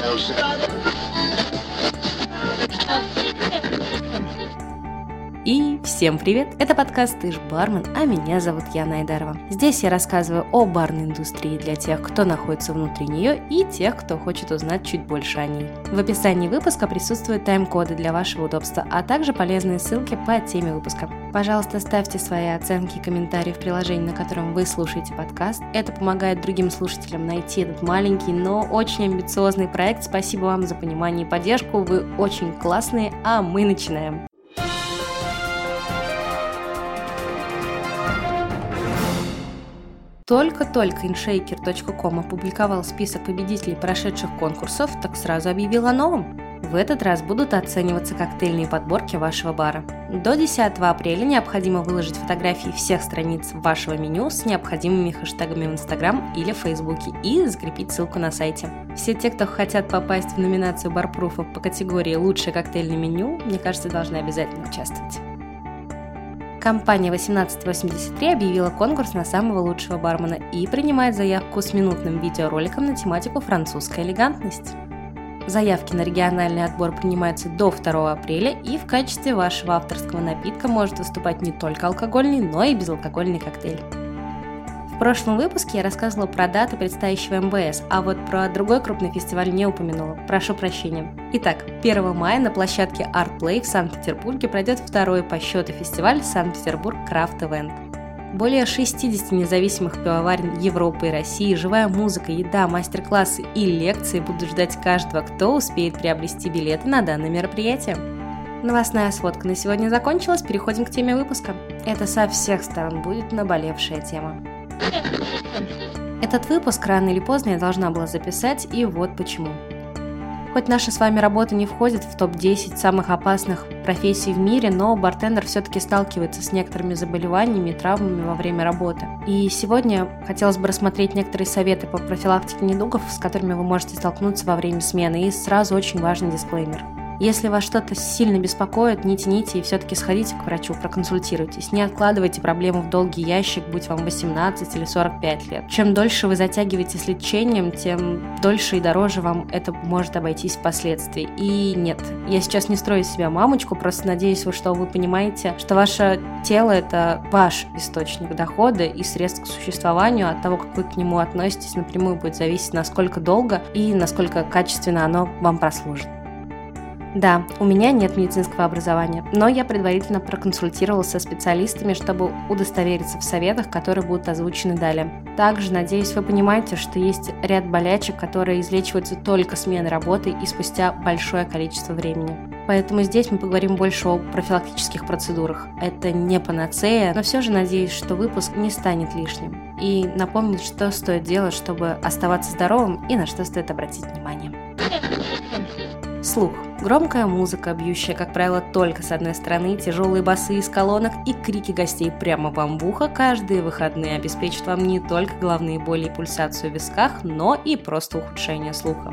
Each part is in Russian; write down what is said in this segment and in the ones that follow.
И всем привет! Это подкаст «Ты ж бармен», а меня зовут Яна Айдарова. Здесь я рассказываю о барной индустрии для тех, кто находится внутри нее и тех, кто хочет узнать чуть больше о ней. В описании выпуска присутствуют тайм-коды для вашего удобства, а также полезные ссылки по теме выпуска. Пожалуйста, ставьте свои оценки и комментарии в приложении, на котором вы слушаете подкаст. Это помогает другим слушателям найти этот маленький, но очень амбициозный проект. Спасибо вам за понимание и поддержку. Вы очень классные, а мы начинаем. Только-только InShaker.com опубликовал список победителей прошедших конкурсов, так сразу объявил о новом. В этот раз будут оцениваться коктейльные подборки вашего бара. До 10 апреля необходимо выложить фотографии всех страниц вашего меню с необходимыми хэштегами в Инстаграм или Фейсбуке и закрепить ссылку на сайте. Все те, кто хотят попасть в номинацию барпруфов по категории «Лучшее коктейльное меню», мне кажется, должны обязательно участвовать. Компания 1883 объявила конкурс на самого лучшего бармена и принимает заявку с минутным видеороликом на тематику «Французская элегантность». Заявки на региональный отбор принимаются до 2 апреля, и в качестве вашего авторского напитка может выступать не только алкогольный, но и безалкогольный коктейль прошлом выпуске я рассказывала про даты предстоящего МБС, а вот про другой крупный фестиваль не упомянула. Прошу прощения. Итак, 1 мая на площадке Art Play в Санкт-Петербурге пройдет второй по счету фестиваль Санкт-Петербург Крафт Event. Более 60 независимых пивоварен Европы и России, живая музыка, еда, мастер-классы и лекции будут ждать каждого, кто успеет приобрести билеты на данное мероприятие. Новостная сводка на сегодня закончилась, переходим к теме выпуска. Это со всех сторон будет наболевшая тема. Этот выпуск рано или поздно я должна была записать, и вот почему. Хоть наша с вами работа не входит в топ-10 самых опасных профессий в мире, но бартендер все-таки сталкивается с некоторыми заболеваниями и травмами во время работы. И сегодня хотелось бы рассмотреть некоторые советы по профилактике недугов, с которыми вы можете столкнуться во время смены, и сразу очень важный дисклеймер – если вас что-то сильно беспокоит, не тяните и все-таки сходите к врачу, проконсультируйтесь. Не откладывайте проблему в долгий ящик, будь вам 18 или 45 лет. Чем дольше вы затягиваете с лечением, тем дольше и дороже вам это может обойтись впоследствии. И нет, я сейчас не строю себя мамочку, просто надеюсь, что вы понимаете, что ваше тело – это ваш источник дохода и средств к существованию. От того, как вы к нему относитесь, напрямую будет зависеть, насколько долго и насколько качественно оно вам прослужит. Да, у меня нет медицинского образования, но я предварительно проконсультировался со специалистами, чтобы удостовериться в советах, которые будут озвучены далее. Также, надеюсь, вы понимаете, что есть ряд болячек, которые излечиваются только сменой работы и спустя большое количество времени. Поэтому здесь мы поговорим больше о профилактических процедурах. Это не панацея, но все же надеюсь, что выпуск не станет лишним. И напомнит, что стоит делать, чтобы оставаться здоровым и на что стоит обратить внимание. Слух. Громкая музыка, бьющая, как правило, только с одной стороны, тяжелые басы из колонок и крики гостей прямо вам в ухо каждые выходные обеспечат вам не только головные боли и пульсацию в висках, но и просто ухудшение слуха.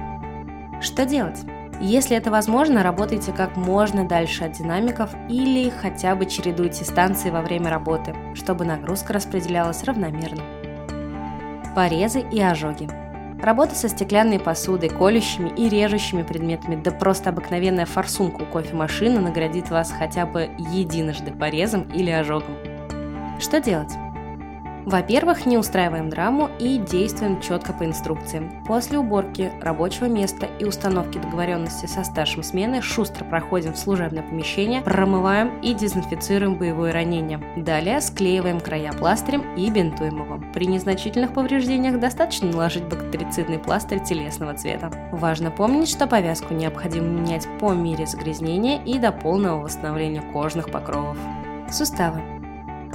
Что делать? Если это возможно, работайте как можно дальше от динамиков или хотя бы чередуйте станции во время работы, чтобы нагрузка распределялась равномерно. Порезы и ожоги. Работа со стеклянной посудой, колющими и режущими предметами, да просто обыкновенная форсунка у кофемашины наградит вас хотя бы единожды порезом или ожогом. Что делать? Во-первых, не устраиваем драму и действуем четко по инструкциям. После уборки рабочего места и установки договоренности со старшим смены шустро проходим в служебное помещение, промываем и дезинфицируем боевое ранение. Далее склеиваем края пластырем и бинтуем его. При незначительных повреждениях достаточно наложить бактерицидный пластырь телесного цвета. Важно помнить, что повязку необходимо менять по мере загрязнения и до полного восстановления кожных покровов. Суставы.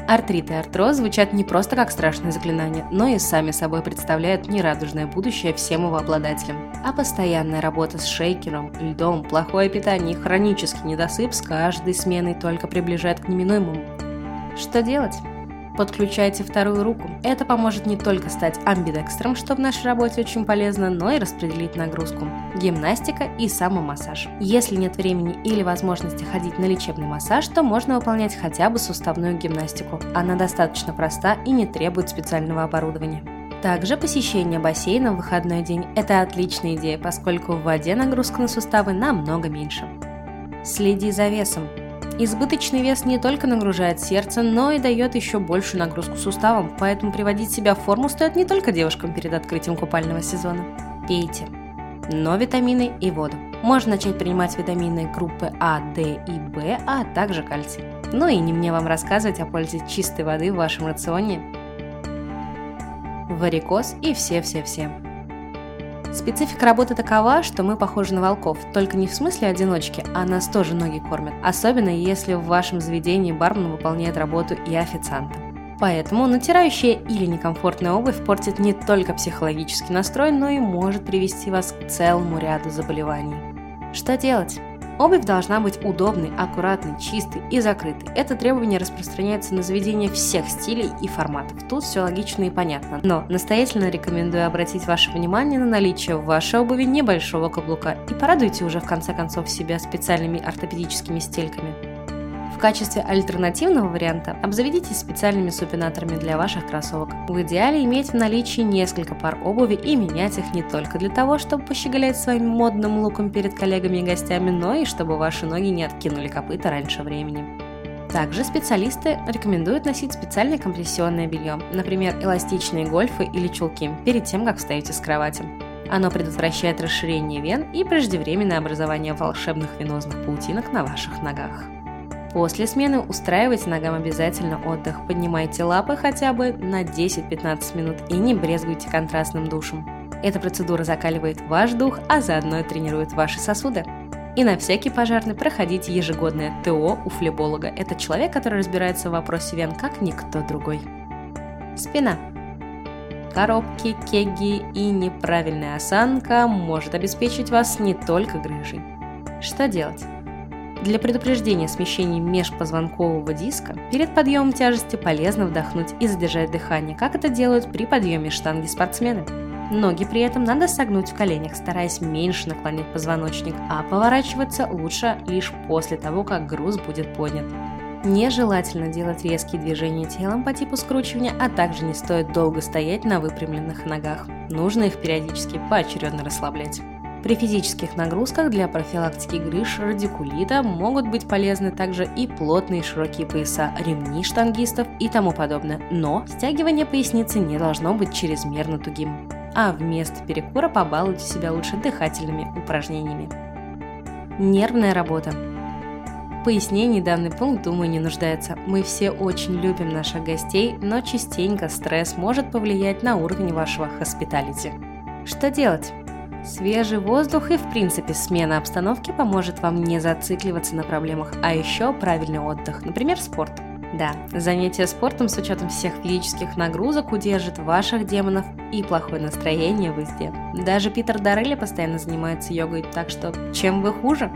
Артрит и артроз звучат не просто как страшное заклинание, но и сами собой представляют нерадужное будущее всем его обладателям. А постоянная работа с шейкером, льдом, плохое питание и хронический недосып с каждой сменой только приближает к неминуемому. Что делать? Подключайте вторую руку. Это поможет не только стать амбидекстром, что в нашей работе очень полезно, но и распределить нагрузку. Гимнастика и самомассаж. Если нет времени или возможности ходить на лечебный массаж, то можно выполнять хотя бы суставную гимнастику. Она достаточно проста и не требует специального оборудования. Также посещение бассейна в выходной день – это отличная идея, поскольку в воде нагрузка на суставы намного меньше. Следи за весом. Избыточный вес не только нагружает сердце, но и дает еще большую нагрузку суставам, поэтому приводить себя в форму стоит не только девушкам перед открытием купального сезона. Пейте. Но витамины и воду. Можно начать принимать витамины группы А, D и В, а также кальций. Ну и не мне вам рассказывать о пользе чистой воды в вашем рационе, варикоз и все-все-все. Специфика работы такова, что мы похожи на волков, только не в смысле одиночки, а нас тоже ноги кормят, особенно если в вашем заведении бармен выполняет работу и официанта. Поэтому натирающая или некомфортная обувь портит не только психологический настрой, но и может привести вас к целому ряду заболеваний. Что делать? Обувь должна быть удобной, аккуратной, чистой и закрытой. Это требование распространяется на заведение всех стилей и форматов. Тут все логично и понятно. Но настоятельно рекомендую обратить ваше внимание на наличие в вашей обуви небольшого каблука и порадуйте уже в конце концов себя специальными ортопедическими стельками качестве альтернативного варианта обзаведитесь специальными супинаторами для ваших кроссовок. В идеале иметь в наличии несколько пар обуви и менять их не только для того, чтобы пощеголять своим модным луком перед коллегами и гостями, но и чтобы ваши ноги не откинули копыта раньше времени. Также специалисты рекомендуют носить специальное компрессионное белье, например, эластичные гольфы или чулки, перед тем, как встаете с кровати. Оно предотвращает расширение вен и преждевременное образование волшебных венозных паутинок на ваших ногах. После смены устраивайте ногам обязательно отдых, поднимайте лапы хотя бы на 10-15 минут и не брезгуйте контрастным душем. Эта процедура закаливает ваш дух, а заодно и тренирует ваши сосуды. И на всякий пожарный проходите ежегодное ТО у флеболога. Это человек, который разбирается в вопросе вен как никто другой. Спина. Коробки, кеги и неправильная осанка может обеспечить вас не только грыжей. Что делать? Для предупреждения смещений межпозвонкового диска перед подъемом тяжести полезно вдохнуть и задержать дыхание, как это делают при подъеме штанги спортсмены. Ноги при этом надо согнуть в коленях, стараясь меньше наклонять позвоночник, а поворачиваться лучше лишь после того, как груз будет поднят. Нежелательно делать резкие движения телом по типу скручивания, а также не стоит долго стоять на выпрямленных ногах. Нужно их периодически поочередно расслаблять. При физических нагрузках для профилактики грыж радикулита могут быть полезны также и плотные широкие пояса, ремни штангистов и тому подобное. Но стягивание поясницы не должно быть чрезмерно тугим. А вместо перекура побалуйте себя лучше дыхательными упражнениями. Нервная работа. Пояснений данный пункт, думаю, не нуждается. Мы все очень любим наших гостей, но частенько стресс может повлиять на уровень вашего хоспиталити. Что делать? Свежий воздух и, в принципе, смена обстановки поможет вам не зацикливаться на проблемах, а еще правильный отдых, например, спорт. Да, занятие спортом с учетом всех физических нагрузок удержит ваших демонов и плохое настроение везде. Даже Питер Дарелли постоянно занимается йогой, так что чем вы хуже?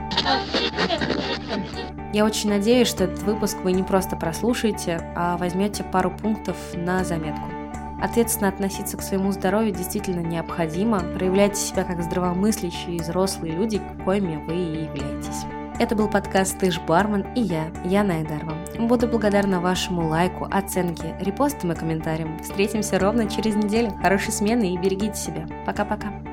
Я очень надеюсь, что этот выпуск вы не просто прослушаете, а возьмете пару пунктов на заметку. Ответственно относиться к своему здоровью действительно необходимо. Проявляйте себя как здравомыслящие взрослые люди, коими вы и являетесь. Это был подкаст «Ты ж бармен» и я, Яна Айдарова. Буду благодарна вашему лайку, оценке, репостам и комментариям. Встретимся ровно через неделю. Хорошей смены и берегите себя. Пока-пока.